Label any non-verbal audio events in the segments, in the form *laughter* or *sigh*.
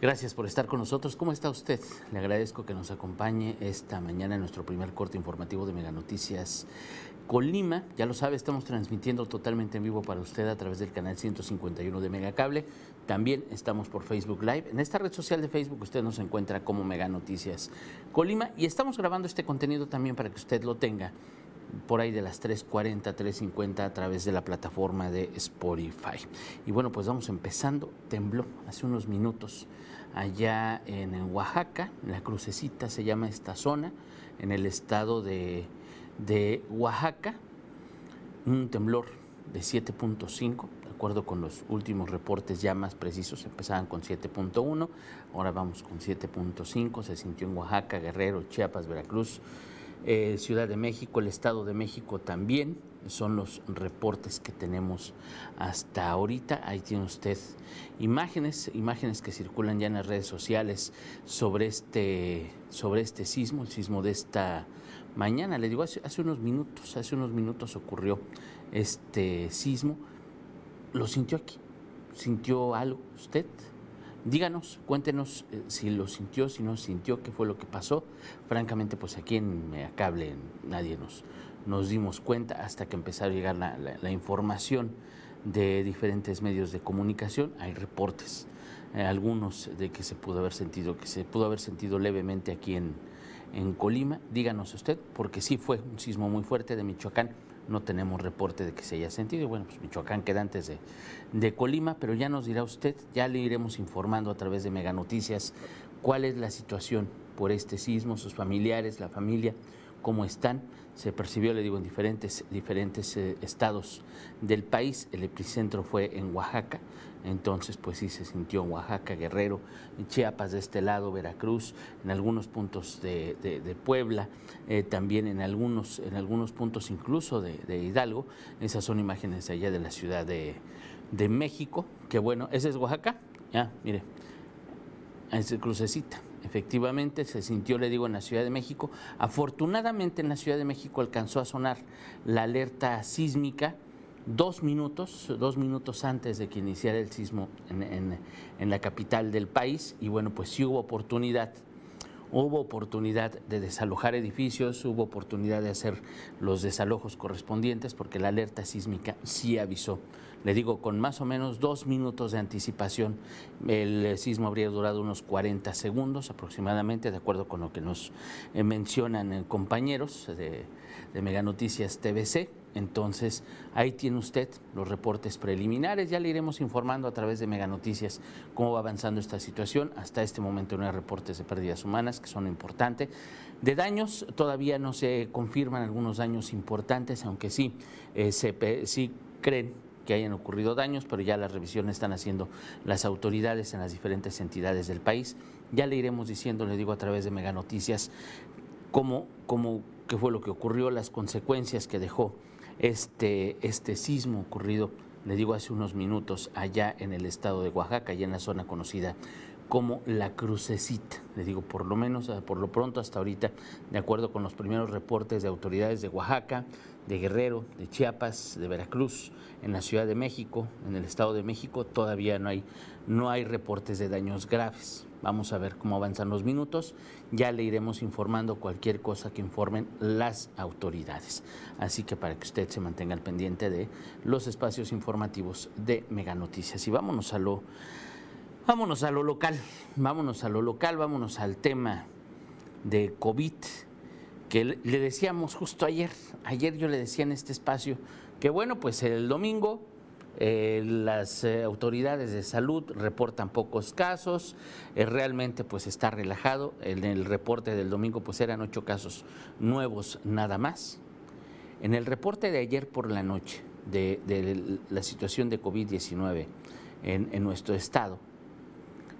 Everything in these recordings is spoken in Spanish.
Gracias por estar con nosotros. ¿Cómo está usted? Le agradezco que nos acompañe esta mañana en nuestro primer corte informativo de Mega Noticias Colima. Ya lo sabe, estamos transmitiendo totalmente en vivo para usted a través del canal 151 de Megacable. También estamos por Facebook Live. En esta red social de Facebook usted nos encuentra como Mega Noticias Colima y estamos grabando este contenido también para que usted lo tenga por ahí de las 3.40, 3.50 a través de la plataforma de Spotify. Y bueno, pues vamos empezando. Tembló hace unos minutos allá en Oaxaca, la crucecita se llama esta zona, en el estado de, de Oaxaca, un temblor de 7.5, de acuerdo con los últimos reportes ya más precisos, empezaban con 7.1, ahora vamos con 7.5, se sintió en Oaxaca, Guerrero, Chiapas, Veracruz, eh, Ciudad de México, el Estado de México también, son los reportes que tenemos hasta ahorita. Ahí tiene usted imágenes, imágenes que circulan ya en las redes sociales sobre este, sobre este sismo, el sismo de esta mañana. Le digo, hace, hace unos minutos, hace unos minutos ocurrió este sismo. ¿Lo sintió aquí? ¿Sintió algo usted? Díganos, cuéntenos eh, si lo sintió, si no sintió, qué fue lo que pasó. Francamente, pues aquí en Cable nadie nos, nos dimos cuenta hasta que empezó a llegar la, información de diferentes medios de comunicación. Hay reportes, eh, algunos de que se pudo haber sentido, que se pudo haber sentido levemente aquí en, en Colima. Díganos usted, porque sí fue un sismo muy fuerte de Michoacán no tenemos reporte de que se haya sentido. Bueno, pues Michoacán queda antes de, de, Colima, pero ya nos dirá usted, ya le iremos informando a través de Mega Noticias cuál es la situación por este sismo, sus familiares, la familia, cómo están. Se percibió, le digo, en diferentes, diferentes eh, estados del país. El epicentro fue en Oaxaca, entonces pues sí se sintió en Oaxaca, Guerrero, en Chiapas de este lado, Veracruz, en algunos puntos de, Puebla, eh, también en algunos, en algunos puntos incluso de, Hidalgo. Esas son imágenes allá de la Ciudad de, de México, que bueno, ese es Oaxaca, ya, mire, es crucecita efectivamente se sintió, le digo, en la Ciudad de México. Afortunadamente en la Ciudad de México alcanzó a sonar la alerta sísmica dos minutos, dos minutos antes de que iniciara el sismo en, en la capital del país y bueno, pues sí hubo oportunidad hubo oportunidad de desalojar edificios, hubo oportunidad de hacer los desalojos correspondientes porque la alerta sísmica sí avisó le digo, con más o menos dos minutos de anticipación, el sismo habría durado unos 40 segundos aproximadamente, de acuerdo con lo que nos eh, mencionan eh, compañeros de, de Mega Noticias TVC. Entonces, ahí tiene usted los reportes preliminares. Ya le iremos informando a través de Mega Noticias cómo va avanzando esta situación. Hasta este momento no hay reportes de pérdidas humanas, que son importantes. De daños, todavía no se confirman algunos daños importantes, aunque sí, eh, se, sí creen que hayan ocurrido daños, pero ya las revisiones están haciendo las autoridades en las diferentes entidades del país. Ya le iremos diciendo, le digo a través de Mega Noticias, cómo, cómo, qué fue lo que ocurrió, las consecuencias que dejó este, este sismo ocurrido, le digo hace unos minutos, allá en el estado de Oaxaca, allá en la zona conocida como la crucecita. Le digo, por lo menos, por lo pronto hasta ahorita, de acuerdo con los primeros reportes de autoridades de Oaxaca, de Guerrero, de Chiapas, de Veracruz, en la Ciudad de México, en el Estado de México, todavía no hay, no hay reportes de daños graves. Vamos a ver cómo avanzan los minutos. Ya le iremos informando cualquier cosa que informen las autoridades. Así que para que usted se mantenga al pendiente de los espacios informativos de Mega Noticias. Y vámonos a lo, vámonos a lo local, vámonos a lo local, vámonos al tema de COVID que le decíamos justo ayer, ayer yo le decía en este espacio, que bueno, pues el domingo eh, las eh, autoridades de salud reportan pocos casos, eh, realmente pues está relajado, en el reporte del domingo pues eran ocho casos nuevos nada más. En el reporte de ayer por la noche de, la situación de COVID-19 en, en nuestro estado,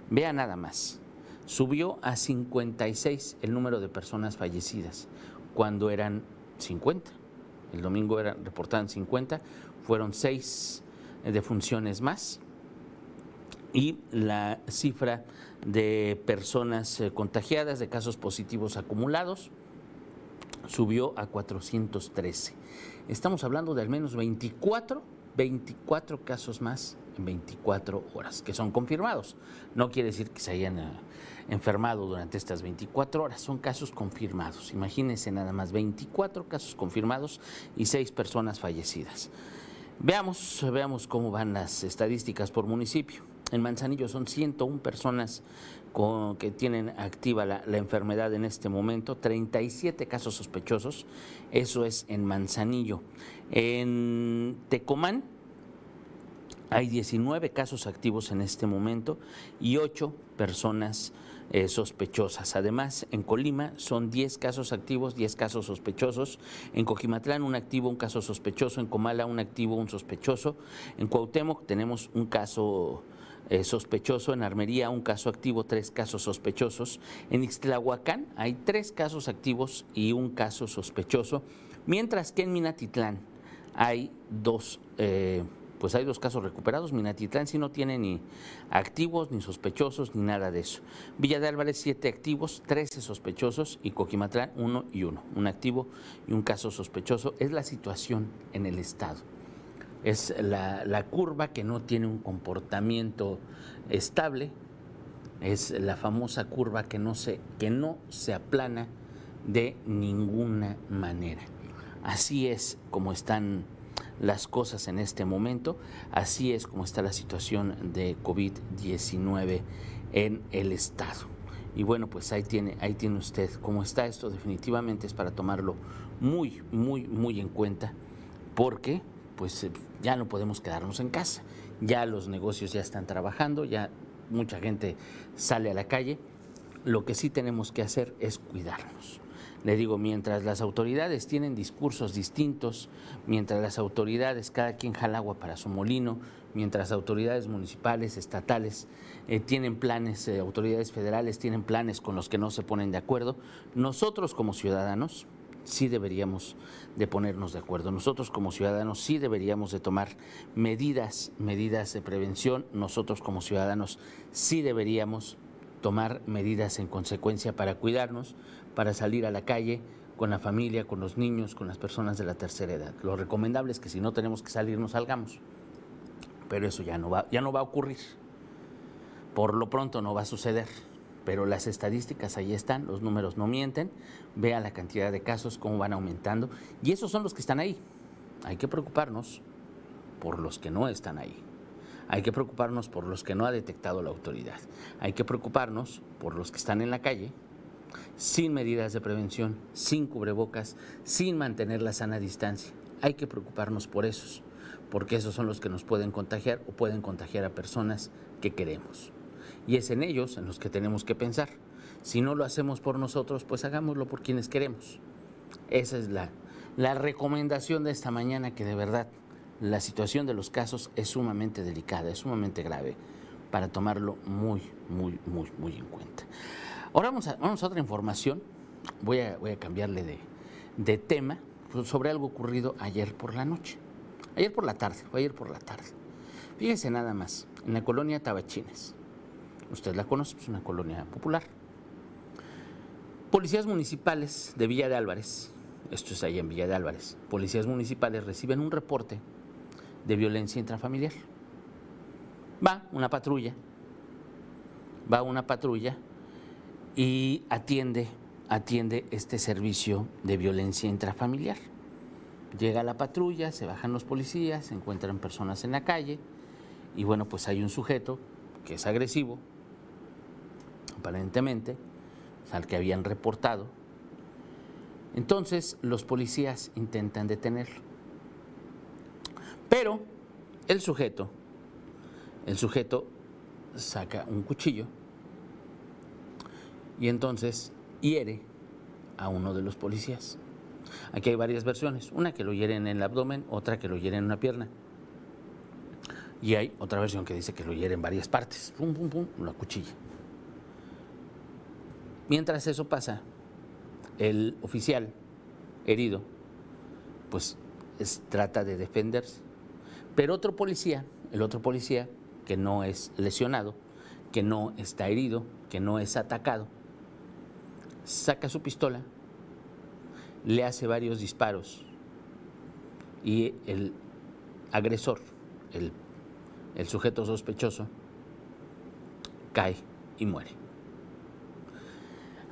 vea nada más, subió a 56 el número de personas fallecidas, cuando eran 50. El domingo eran, reportaban 50, fueron seis defunciones más y la cifra de personas eh, contagiadas, de casos positivos acumulados, subió a 413. Estamos hablando de al menos 24 24 casos más en 24 horas, que son confirmados. No quiere decir que se hayan eh, enfermado durante estas 24 horas, son casos confirmados. Imagínense nada más 24 casos confirmados y 6 personas fallecidas. Veamos, veamos cómo van las estadísticas por municipio. En Manzanillo son 101 personas con, que tienen activa la, enfermedad en este momento, 37 casos sospechosos, eso es en Manzanillo. En Tecomán hay 19 casos activos en este momento y 8 personas eh, sospechosas. Además, en Colima son 10 casos activos, 10 casos sospechosos. En Coquimatlán un activo, un caso sospechoso. En Comala un activo, un sospechoso. En Cuauhtémoc tenemos un caso eh, sospechoso. En Armería un caso activo, tres casos sospechosos. En Ixtlahuacán hay tres casos activos y un caso sospechoso. Mientras que en Minatitlán hay dos... Eh, pues hay dos casos recuperados. Minatitlán sí no tiene ni activos, ni sospechosos, ni nada de eso. Villa de Álvarez, siete activos, 13 sospechosos y Coquimatlán, uno y uno. Un activo y un caso sospechoso. Es la situación en el Estado. Es la, la curva que no tiene un comportamiento estable. Es la famosa curva que no se, que no se aplana de ninguna manera. Así es como están las cosas en este momento. Así es como está la situación de COVID-19 en el Estado. Y bueno, pues ahí tiene, ahí tiene usted cómo está esto. Definitivamente es para tomarlo muy, muy, muy en cuenta, porque pues eh, ya no podemos quedarnos en casa. Ya los negocios ya están trabajando, ya mucha gente sale a la calle. Lo que sí tenemos que hacer es cuidarnos. Le digo, mientras las autoridades tienen discursos distintos, mientras las autoridades, cada quien jala agua para su molino, mientras autoridades municipales, estatales eh, tienen planes, eh, autoridades federales tienen planes con los que no se ponen de acuerdo, nosotros como ciudadanos sí deberíamos de ponernos de acuerdo. Nosotros como ciudadanos sí deberíamos de tomar medidas, medidas de prevención. Nosotros como ciudadanos sí deberíamos tomar medidas en consecuencia para cuidarnos, para salir a la calle con la familia, con los niños, con las personas de la tercera edad. Lo recomendable es que si no tenemos que salir, nos salgamos. Pero eso ya no va, ya no va a ocurrir. Por lo pronto no va a suceder. Pero las estadísticas ahí están, los números no mienten. Vea la cantidad de casos, cómo van aumentando. Y esos son los que están ahí. Hay que preocuparnos por los que no están ahí. Hay que preocuparnos por los que no ha detectado la autoridad. Hay que preocuparnos por los que están en la calle, sin medidas de prevención, sin cubrebocas, sin mantener la sana distancia. Hay que preocuparnos por esos, porque esos son los que nos pueden contagiar o pueden contagiar a personas que queremos. Y es en ellos en los que tenemos que pensar. Si no lo hacemos por nosotros, pues hagámoslo por quienes queremos. Esa es la, la recomendación de esta mañana que de verdad la situación de los casos es sumamente delicada, es sumamente grave para tomarlo muy, muy, muy, muy en cuenta. Ahora vamos a, vamos a otra información. Voy a, voy a cambiarle de, de tema sobre algo ocurrido ayer por la noche. Ayer por la tarde, o ayer por la tarde. Fíjense nada más, en la colonia Tabachines. Usted la conoce, es una colonia popular. Policías municipales de Villa de Álvarez, esto es ahí en Villa de Álvarez, policías municipales reciben un reporte de violencia intrafamiliar. Va una patrulla, va una patrulla y atiende, atiende este servicio de violencia intrafamiliar. Llega la patrulla, se bajan los policías, se encuentran personas en la calle y bueno, pues hay un sujeto que es agresivo, aparentemente, al que habían reportado. Entonces los policías intentan detenerlo. Pero el sujeto, el sujeto saca un cuchillo y entonces hiere a uno de los policías. Aquí hay varias versiones, una que lo hiere en el abdomen, otra que lo hiere en una pierna. Y hay otra versión que dice que lo hiere en varias partes, pum, pum, pum, la cuchilla. Mientras eso pasa, el oficial herido, pues trata de defenderse. Pero otro policía, el otro policía que no es lesionado, que no está herido, que no es atacado, saca su pistola, le hace varios disparos y el agresor el, el sujeto sospechoso, cae y muere.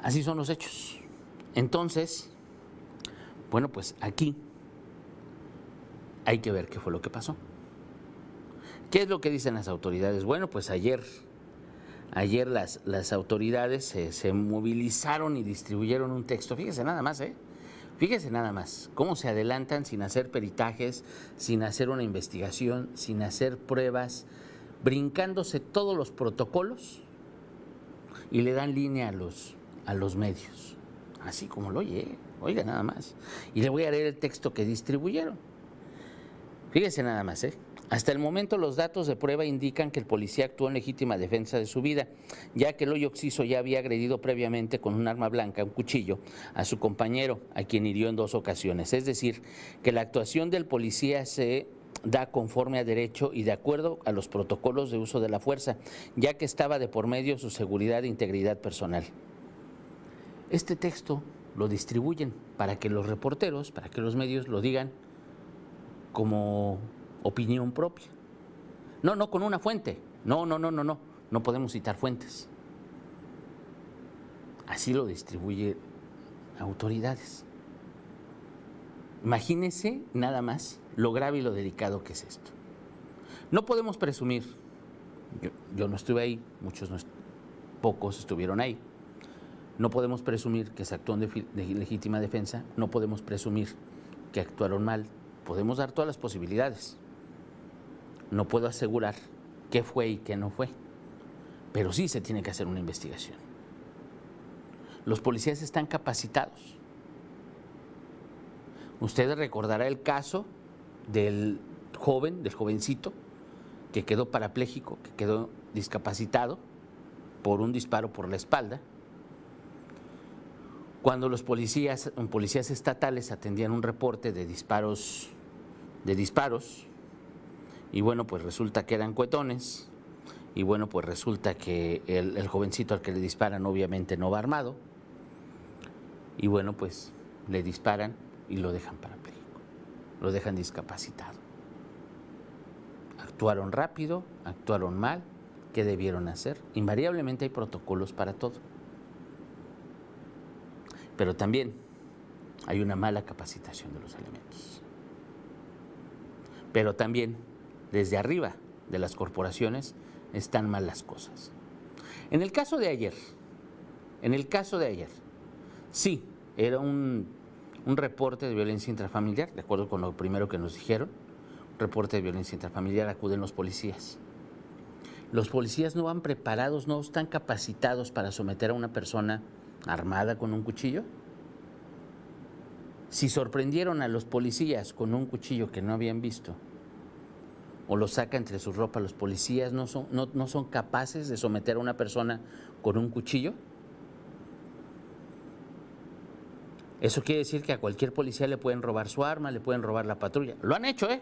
Así son los hechos. Entonces, bueno, pues aquí hay que ver qué fue lo que pasó. ¿Qué es lo que dicen las autoridades? Bueno, pues ayer, ayer las, las autoridades se, se movilizaron y distribuyeron un texto. Fíjese nada más, ¿eh? Fíjese nada más, cómo se adelantan sin hacer peritajes, sin hacer una investigación, sin hacer pruebas, brincándose todos los protocolos y le dan línea a los, a los medios. Así como lo oye, oiga nada más. Y le voy a leer el texto que distribuyeron. Fíjese nada más, ¿eh? Hasta el momento los datos de prueba indican que el policía actuó en legítima defensa de su vida, ya que el hoyo oxiso ya había agredido previamente con un arma blanca, un cuchillo, a su compañero, a quien hirió en dos ocasiones. Es decir, que la actuación del policía se da conforme a derecho y de acuerdo a los protocolos de uso de la fuerza, ya que estaba de por medio su seguridad e integridad personal. Este texto lo distribuyen para que los reporteros, para que los medios lo digan como opinión propia. No, no con una fuente. No, no, no, no, no. No podemos citar fuentes. Así lo distribuye autoridades. Imagínense nada más lo grave y lo delicado que es esto. No podemos presumir, yo, no estuve ahí, muchos no, pocos estuvieron ahí. No podemos presumir que se actuó de, de legítima defensa, no podemos presumir que actuaron mal, podemos dar todas las posibilidades. No puedo asegurar qué fue y qué no fue, pero sí se tiene que hacer una investigación. Los policías están capacitados. Usted recordará el caso del joven, del jovencito, que quedó parapléjico, que quedó discapacitado por un disparo por la espalda. Cuando los policías, policías estatales atendían un reporte de disparos, de disparos, y bueno, pues resulta que eran cuetones, y bueno, pues resulta que el, jovencito al que le disparan obviamente no va armado, y bueno, pues le disparan y lo dejan parapléjico, lo dejan discapacitado. Actuaron rápido, actuaron mal, ¿qué debieron hacer? Invariablemente hay protocolos para todo. Pero también hay una mala capacitación de los elementos. Pero también desde arriba de las corporaciones están mal las cosas. En el caso de ayer, en el caso de ayer, sí, era un un reporte de violencia intrafamiliar, de acuerdo con lo primero que nos dijeron, reporte de violencia intrafamiliar, acuden los policías. Los policías no van preparados, no están capacitados para someter a una persona armada con un cuchillo. Si sorprendieron a los policías con un cuchillo que no habían visto, o lo saca entre su ropa, los policías no son, no, no son capaces de someter a una persona con un cuchillo. Eso quiere decir que a cualquier policía le pueden robar su arma, le pueden robar la patrulla. Lo han hecho, ¿eh?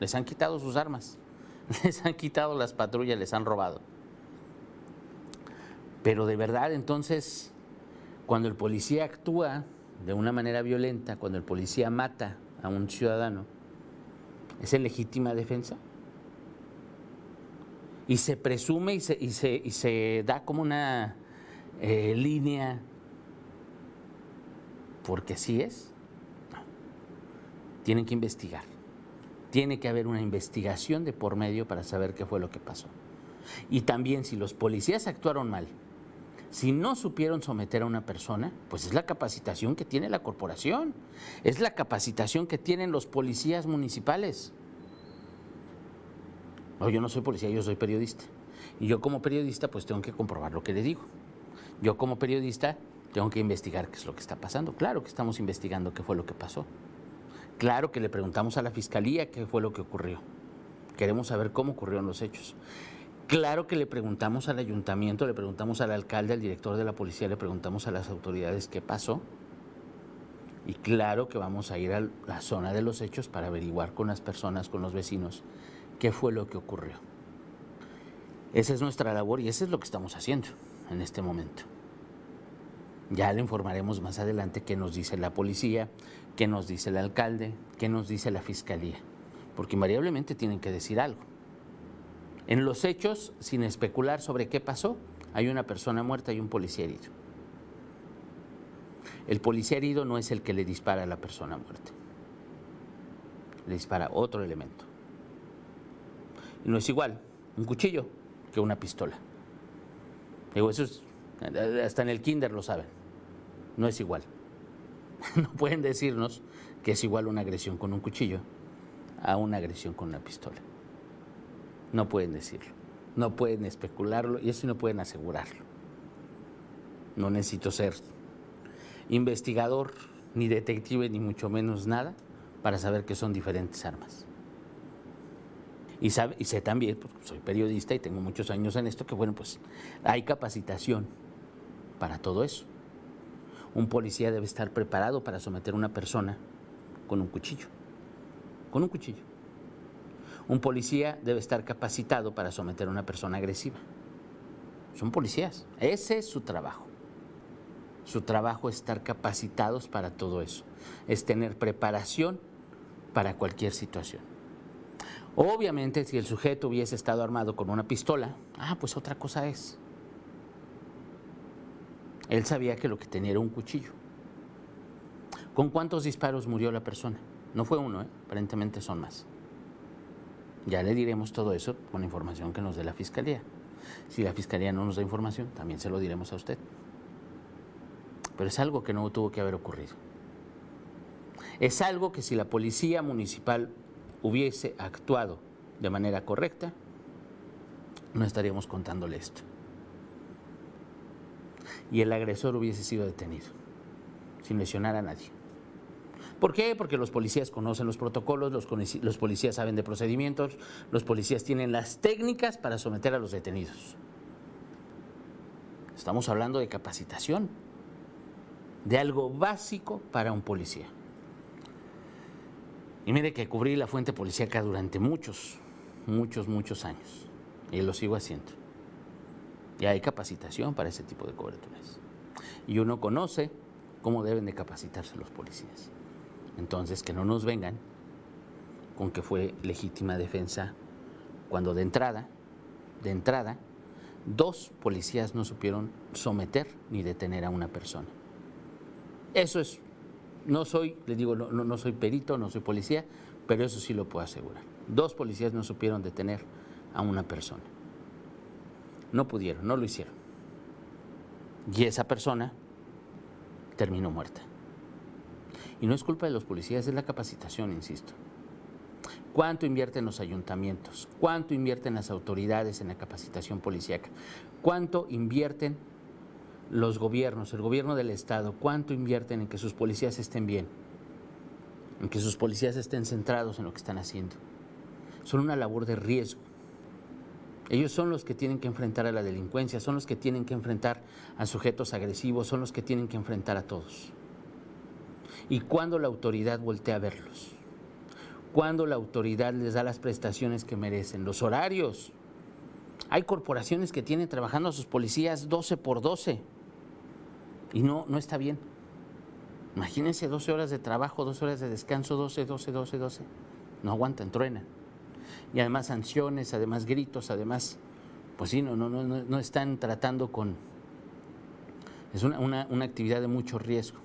Les han quitado sus armas, *laughs* les han quitado las patrullas, les han robado. Pero de verdad, entonces, cuando el policía actúa de una manera violenta, cuando el policía mata a un ciudadano, ¿es en legítima defensa? Y se presume y se, da como una eh, línea porque así es. Tienen que investigar. Tiene que haber una investigación de por medio para saber qué fue lo que pasó. Y también si los policías actuaron mal, si no supieron someter a una persona, pues es la capacitación que tiene la corporación, es la capacitación que tienen los policías municipales. No, yo no soy policía, yo soy periodista. Y yo como periodista pues tengo que comprobar lo que le digo. Yo como periodista tengo que investigar qué es lo que está pasando. Claro que estamos investigando qué fue lo que pasó. Claro que le preguntamos a la fiscalía qué fue lo que ocurrió. Queremos saber cómo ocurrieron los hechos. Claro que le preguntamos al ayuntamiento, le preguntamos al alcalde, al director de la policía, le preguntamos a las autoridades qué pasó. Y claro que vamos a ir a la zona de los hechos para averiguar con las personas, con los vecinos, qué fue lo que ocurrió. Esa es nuestra labor y eso es lo que estamos haciendo en este momento. Ya le informaremos más adelante qué nos dice la policía, qué nos dice el alcalde, qué nos dice la fiscalía. porque invariablemente tienen que decir algo. En los hechos, sin especular sobre qué pasó, hay una persona muerta y un policía herido. El policía herido no es el que le dispara a la persona muerta. Le dispara otro elemento. No es igual un cuchillo que una pistola. Digo, eso es, hasta en el kinder lo saben. No es igual. *laughs* No pueden decirnos que es igual una agresión con un cuchillo a una agresión con una pistola. No pueden decirlo, no pueden especularlo y eso no pueden asegurarlo. No necesito ser investigador, ni detective, ni mucho menos nada para saber que son diferentes armas. Y, sé también, porque soy periodista y tengo muchos años en esto, que bueno, pues hay capacitación para todo eso. Un policía debe estar preparado para someter a una persona con un cuchillo. Con un cuchillo. Un policía debe estar capacitado para someter a una persona agresiva. Son policías. Ese es su trabajo. Su trabajo es estar capacitados para todo eso. Es tener preparación para cualquier situación. Obviamente, si el sujeto hubiese estado armado con una pistola, ah, pues otra cosa es. Él sabía que lo que tenía era un cuchillo. ¿Con cuántos disparos murió la persona? No fue uno, ¿eh? aparentemente son más. Ya le diremos todo eso con la información que nos dé la Fiscalía. Si la Fiscalía no nos da información, también se lo diremos a usted. Pero es algo que no tuvo que haber ocurrido. Es algo que si la Policía Municipal hubiese actuado de manera correcta, no estaríamos contándole esto. Y el agresor hubiese sido detenido, sin lesionar a nadie. ¿Por qué? Porque los policías conocen los protocolos, los, policías saben de procedimientos, los policías tienen las técnicas para someter a los detenidos. Estamos hablando de capacitación, de algo básico para un policía. Y mire que cubrí la fuente policíaca durante muchos, muchos, muchos años. Y lo sigo haciendo. Y hay capacitación para ese tipo de coberturas. Y uno conoce cómo deben de capacitarse los policías. Entonces, que no nos vengan con que fue legítima defensa cuando de entrada, de entrada, dos policías no supieron someter ni detener a una persona. Eso es, no soy, les digo, no, no soy perito, no soy policía, pero eso sí lo puedo asegurar. Dos policías no supieron detener a una persona. No pudieron, no lo hicieron. Y esa persona terminó muerta. Y no es culpa de los policías, es la capacitación, insisto. ¿Cuánto invierten los ayuntamientos? ¿Cuánto invierten las autoridades en la capacitación policíaca? ¿Cuánto invierten los gobiernos, el gobierno del Estado? ¿Cuánto invierten en que sus policías estén bien? En que sus policías estén centrados en lo que están haciendo. Son una labor de riesgo. Ellos son los que tienen que enfrentar a la delincuencia, son los que tienen que enfrentar a sujetos agresivos, son los que tienen que enfrentar a todos y cuando la autoridad voltea a verlos, cuando la autoridad les da las prestaciones que merecen, los horarios. Hay corporaciones que tienen trabajando a sus policías 12 por 12 y no, no está bien. Imagínense 12 horas de trabajo, 12 horas de descanso, 12, 12, 12, 12. No aguantan, truenan. Y además sanciones, además gritos, además, pues sí, no, no, no, no están tratando con... Es una, una actividad de mucho riesgo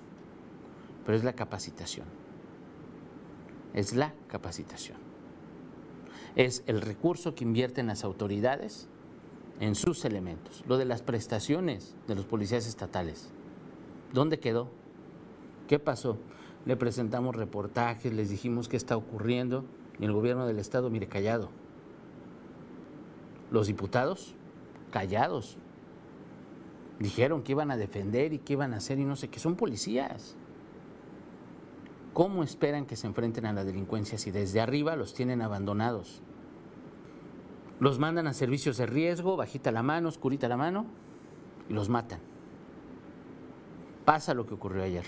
pero es la capacitación. Es la capacitación. Es el recurso que invierten las autoridades en sus elementos. Lo de las prestaciones de los policías estatales. ¿Dónde quedó? ¿Qué pasó? Le presentamos reportajes, les dijimos qué está ocurriendo y el gobierno del estado, mire, callado. Los diputados, callados. Dijeron que iban a defender y que iban a hacer y no sé qué. Son policías. ¿Cómo esperan que se enfrenten a la delincuencia si desde arriba los tienen abandonados? Los mandan a servicios de riesgo, bajita la mano, oscurita la mano, y los matan. Pasa lo que ocurrió ayer.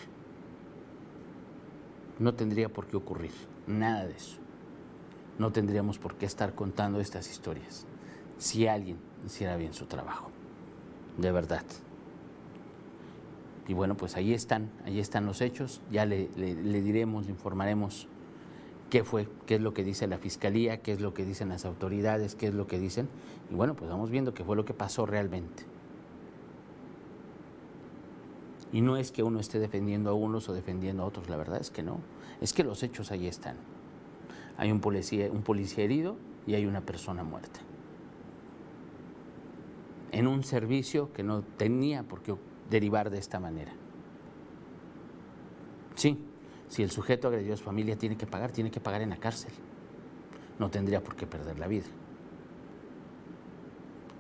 No tendría por qué ocurrir, nada de eso. No tendríamos por qué estar contando estas historias si alguien hiciera bien su trabajo. De verdad. Y bueno, pues ahí están, ahí están los hechos, ya le, diremos, le informaremos qué fue, qué es lo que dice la fiscalía, qué es lo que dicen las autoridades, qué es lo que dicen. Y bueno, pues vamos viendo qué fue lo que pasó realmente. Y no es que uno esté defendiendo a unos o defendiendo a otros, la verdad es que no. Es que los hechos ahí están. Hay un policía, un policía herido y hay una persona muerta. En un servicio que no tenía por qué derivar de esta manera. Sí, si el sujeto agredió a su familia, tiene que pagar, tiene que pagar en la cárcel. No tendría por qué perder la vida.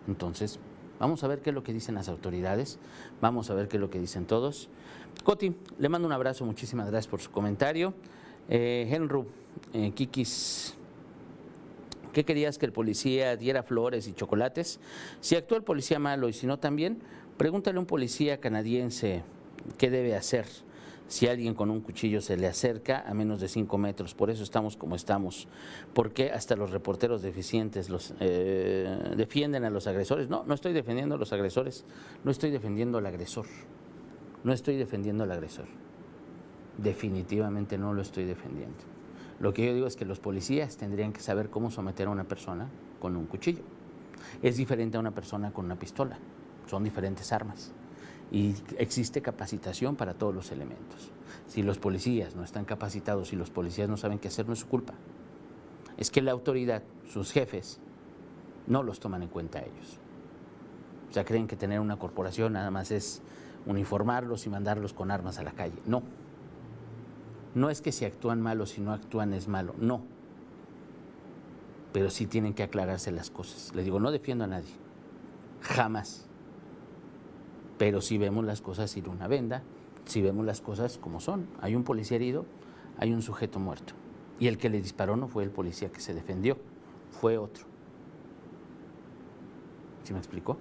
Entonces, vamos a ver qué es lo que dicen las autoridades, vamos a ver qué es lo que dicen todos. Coti, le mando un abrazo, muchísimas gracias por su comentario. Eh, Henry, eh, Kikis, ¿qué querías que el policía diera flores y chocolates? Si actúa el policía malo y si no también, pregúntale a un policía canadiense qué debe hacer si alguien con un cuchillo se le acerca a menos de cinco metros. Por eso estamos como estamos. Porque hasta los reporteros deficientes los, eh, defienden a los agresores. No, no estoy defendiendo a los agresores, no estoy defendiendo al agresor. No estoy defendiendo al agresor. Definitivamente no lo estoy defendiendo. Lo que yo digo es que los policías tendrían que saber cómo someter a una persona con un cuchillo. Es diferente a una persona con una pistola. Son diferentes armas y existe capacitación para todos los elementos. Si los policías no están capacitados, si los policías no saben qué hacer, no es su culpa. Es que la autoridad, sus jefes, no los toman en cuenta ellos. O sea, creen que tener una corporación nada más es uniformarlos y mandarlos con armas a la calle. No. No es que si actúan mal o si no actúan es malo, no. Pero sí tienen que aclararse las cosas. Le digo, no defiendo a nadie. Jamás. Pero si vemos las cosas sin una venda, si vemos las cosas como son. Hay un policía herido, hay un sujeto muerto. Y el que le disparó no fue el policía que se defendió, fue otro. ¿Sí me explicó?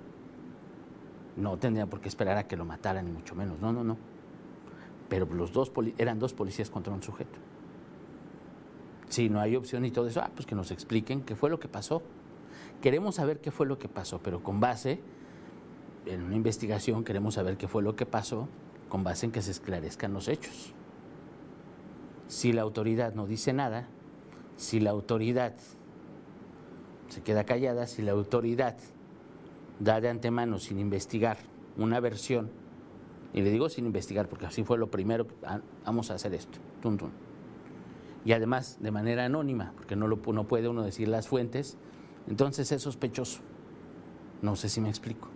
No tendría por qué esperar a que lo mataran, ni mucho menos. No, no, no. Pero los dos eran dos policías contra un sujeto. Si no hay opción y todo eso, ah, pues que nos expliquen qué fue lo que pasó. Queremos saber qué fue lo que pasó, pero con base en una investigación queremos saber qué fue lo que pasó con base en que se esclarezcan los hechos. Si la autoridad no dice nada, si la autoridad se queda callada, si la autoridad da de antemano sin investigar una versión, y le digo sin investigar porque así fue lo primero, ah, vamos a hacer esto, tum, y además de manera anónima, porque no, lo, no puede uno decir las fuentes, entonces es sospechoso. No sé si me explico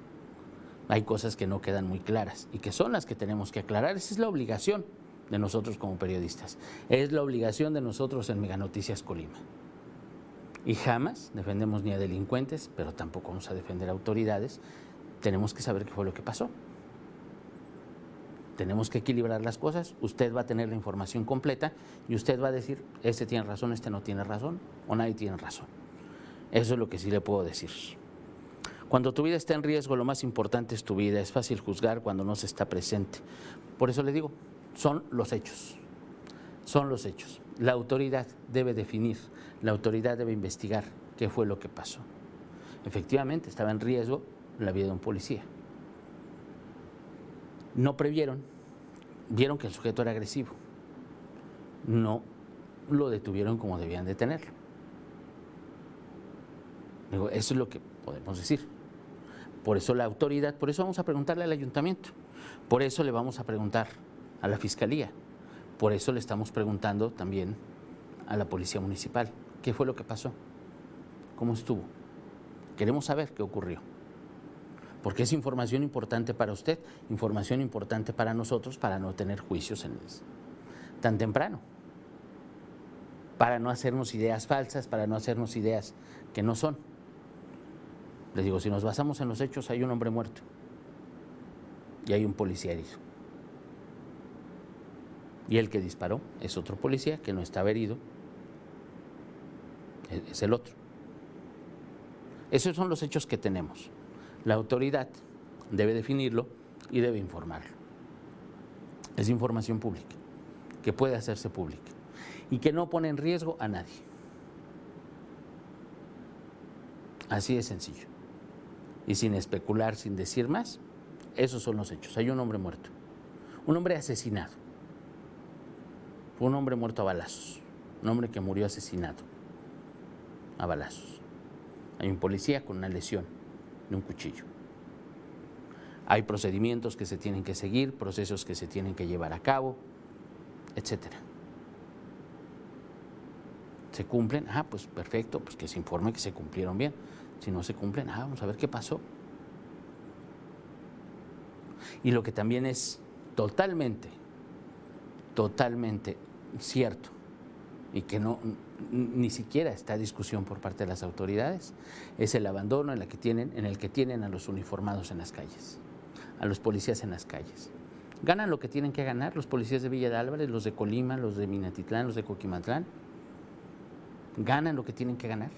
hay cosas que no quedan muy claras y que son las que tenemos que aclarar. Esa es la obligación de nosotros como periodistas. Es la obligación de nosotros en Mega Noticias Colima. Y jamás defendemos ni a delincuentes, pero tampoco vamos a defender a autoridades. Tenemos que saber qué fue lo que pasó. Tenemos que equilibrar las cosas. Usted va a tener la información completa y usted va a decir, este tiene razón, este no tiene razón, o nadie tiene razón. Eso es lo que sí le puedo decir. Cuando tu vida está en riesgo, lo más importante es tu vida. Es fácil juzgar cuando no se está presente. Por eso le digo, son los hechos. Son los hechos. La autoridad debe definir, la autoridad debe investigar qué fue lo que pasó. Efectivamente, estaba en riesgo la vida de un policía. No previeron, vieron que el sujeto era agresivo. No lo detuvieron como debían detenerlo. Digo, eso es lo que podemos decir. Por eso la autoridad, por eso vamos a preguntarle al ayuntamiento, por eso le vamos a preguntar a la fiscalía, por eso le estamos preguntando también a la policía municipal, ¿qué fue lo que pasó? ¿Cómo estuvo? Queremos saber qué ocurrió. Porque es información importante para usted, información importante para nosotros, para no tener juicios en tan temprano. Para no hacernos ideas falsas, para no hacernos ideas que no son. Les digo, si nos basamos en los hechos, hay un hombre muerto y hay un policía herido. Y el que disparó es otro policía que no estaba herido, e-, es el otro. Esos son los hechos que tenemos. La autoridad debe definirlo y debe informarlo. Es información pública, que puede hacerse pública y que no pone en riesgo a nadie. Así de sencillo y sin especular, sin decir más, esos son los hechos. Hay un hombre muerto, un hombre asesinado, un hombre muerto a balazos, un hombre que murió asesinado a balazos. Hay un policía con una lesión de un cuchillo. Hay procedimientos que se tienen que seguir, procesos que se tienen que llevar a cabo, etcétera. ¿Se cumplen? Ah, pues perfecto, pues que se informe que se cumplieron bien. Si no se cumplen, ah, vamos a ver qué pasó. Y lo que también es totalmente, totalmente cierto y que no ni siquiera está discusión por parte de las autoridades es el abandono en, la que tienen, en el que tienen a los uniformados en las calles, a los policías en las calles. Ganan lo que tienen que ganar los policías de Villa de Álvarez, los de Colima, los de Minatitlán, los de Coquimatlán. Ganan lo que tienen que ganar.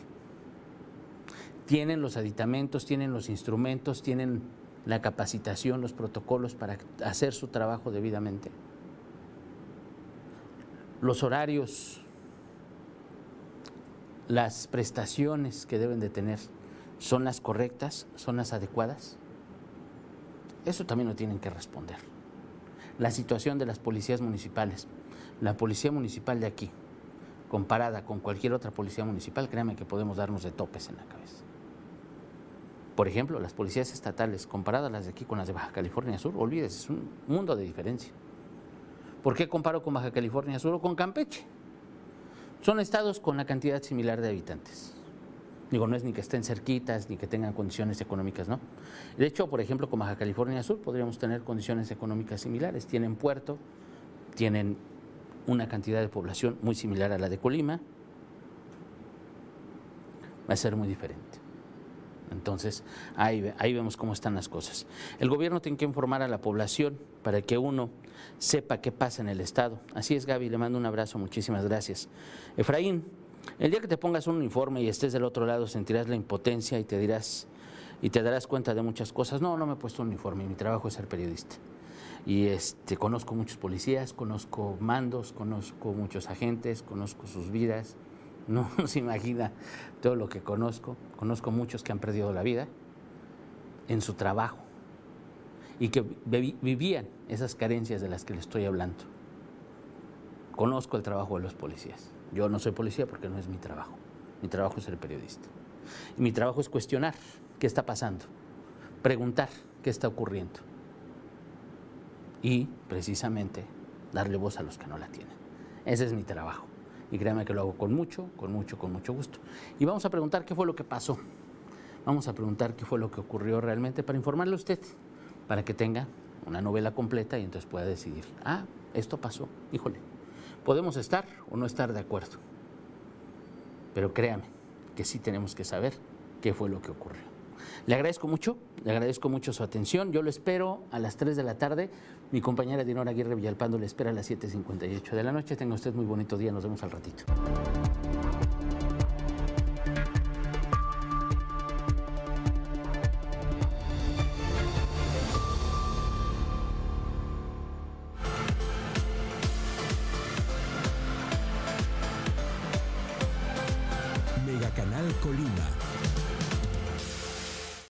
Tienen los aditamentos, tienen los instrumentos, tienen la capacitación, los protocolos para hacer su trabajo debidamente. Los horarios, las prestaciones que deben de tener, ¿son las correctas? ¿Son las adecuadas? Eso también lo tienen que responder. La situación de las policías municipales. La policía municipal de aquí, comparada con cualquier otra policía municipal, créanme que podemos darnos de topes en la cabeza. Por ejemplo, las policías estatales, comparadas las de aquí con las de Baja California Sur, olvídese, es un mundo de diferencia. ¿Por qué comparo con Baja California Sur o con Campeche? Son estados con la cantidad similar de habitantes. Digo, no es ni que estén cerquitas ni que tengan condiciones económicas, ¿no? De hecho, por ejemplo, con Baja California Sur podríamos tener condiciones económicas similares. Tienen puerto, tienen una cantidad de población muy similar a la de Colima. Va a ser muy diferente. Entonces, ahí, ahí vemos cómo están las cosas. El gobierno tiene que informar a la población para que uno sepa qué pasa en el Estado. Así es, Gaby, le mando un abrazo, muchísimas gracias. Efraín, el día que te pongas un uniforme y estés del otro lado, sentirás la impotencia y te dirás y te darás cuenta de muchas cosas. No, no me he puesto un uniforme, mi trabajo es ser periodista. Y este, conozco muchos policías, conozco mandos, conozco muchos agentes, conozco sus vidas *laughs* no se imagina todo lo que conozco. Conozco muchos que han perdido la vida en su trabajo y que vivían esas carencias de las que le estoy hablando. Conozco el trabajo de los policías. Yo no soy policía porque no es mi trabajo. Mi trabajo es ser periodista. Y mi trabajo es cuestionar qué está pasando, preguntar qué está ocurriendo y precisamente darle voz a los que no la tienen. Ese es mi trabajo y créanme que lo hago con mucho, con mucho, con mucho gusto. Y vamos a preguntar qué fue lo que pasó. Vamos a preguntar qué fue lo que ocurrió realmente para informarle a usted, para que tenga una novela completa y entonces pueda decidir, ah, esto pasó, híjole, podemos estar o no estar de acuerdo. Pero créame que sí tenemos que saber qué fue lo que ocurrió. Le agradezco mucho, le agradezco mucho su atención. Yo lo espero a las 3 de la tarde. Mi compañera Dinora Aguirre Villalpando le espera a las 7.58 de la noche. Tenga usted muy bonito día. Nos vemos al ratito.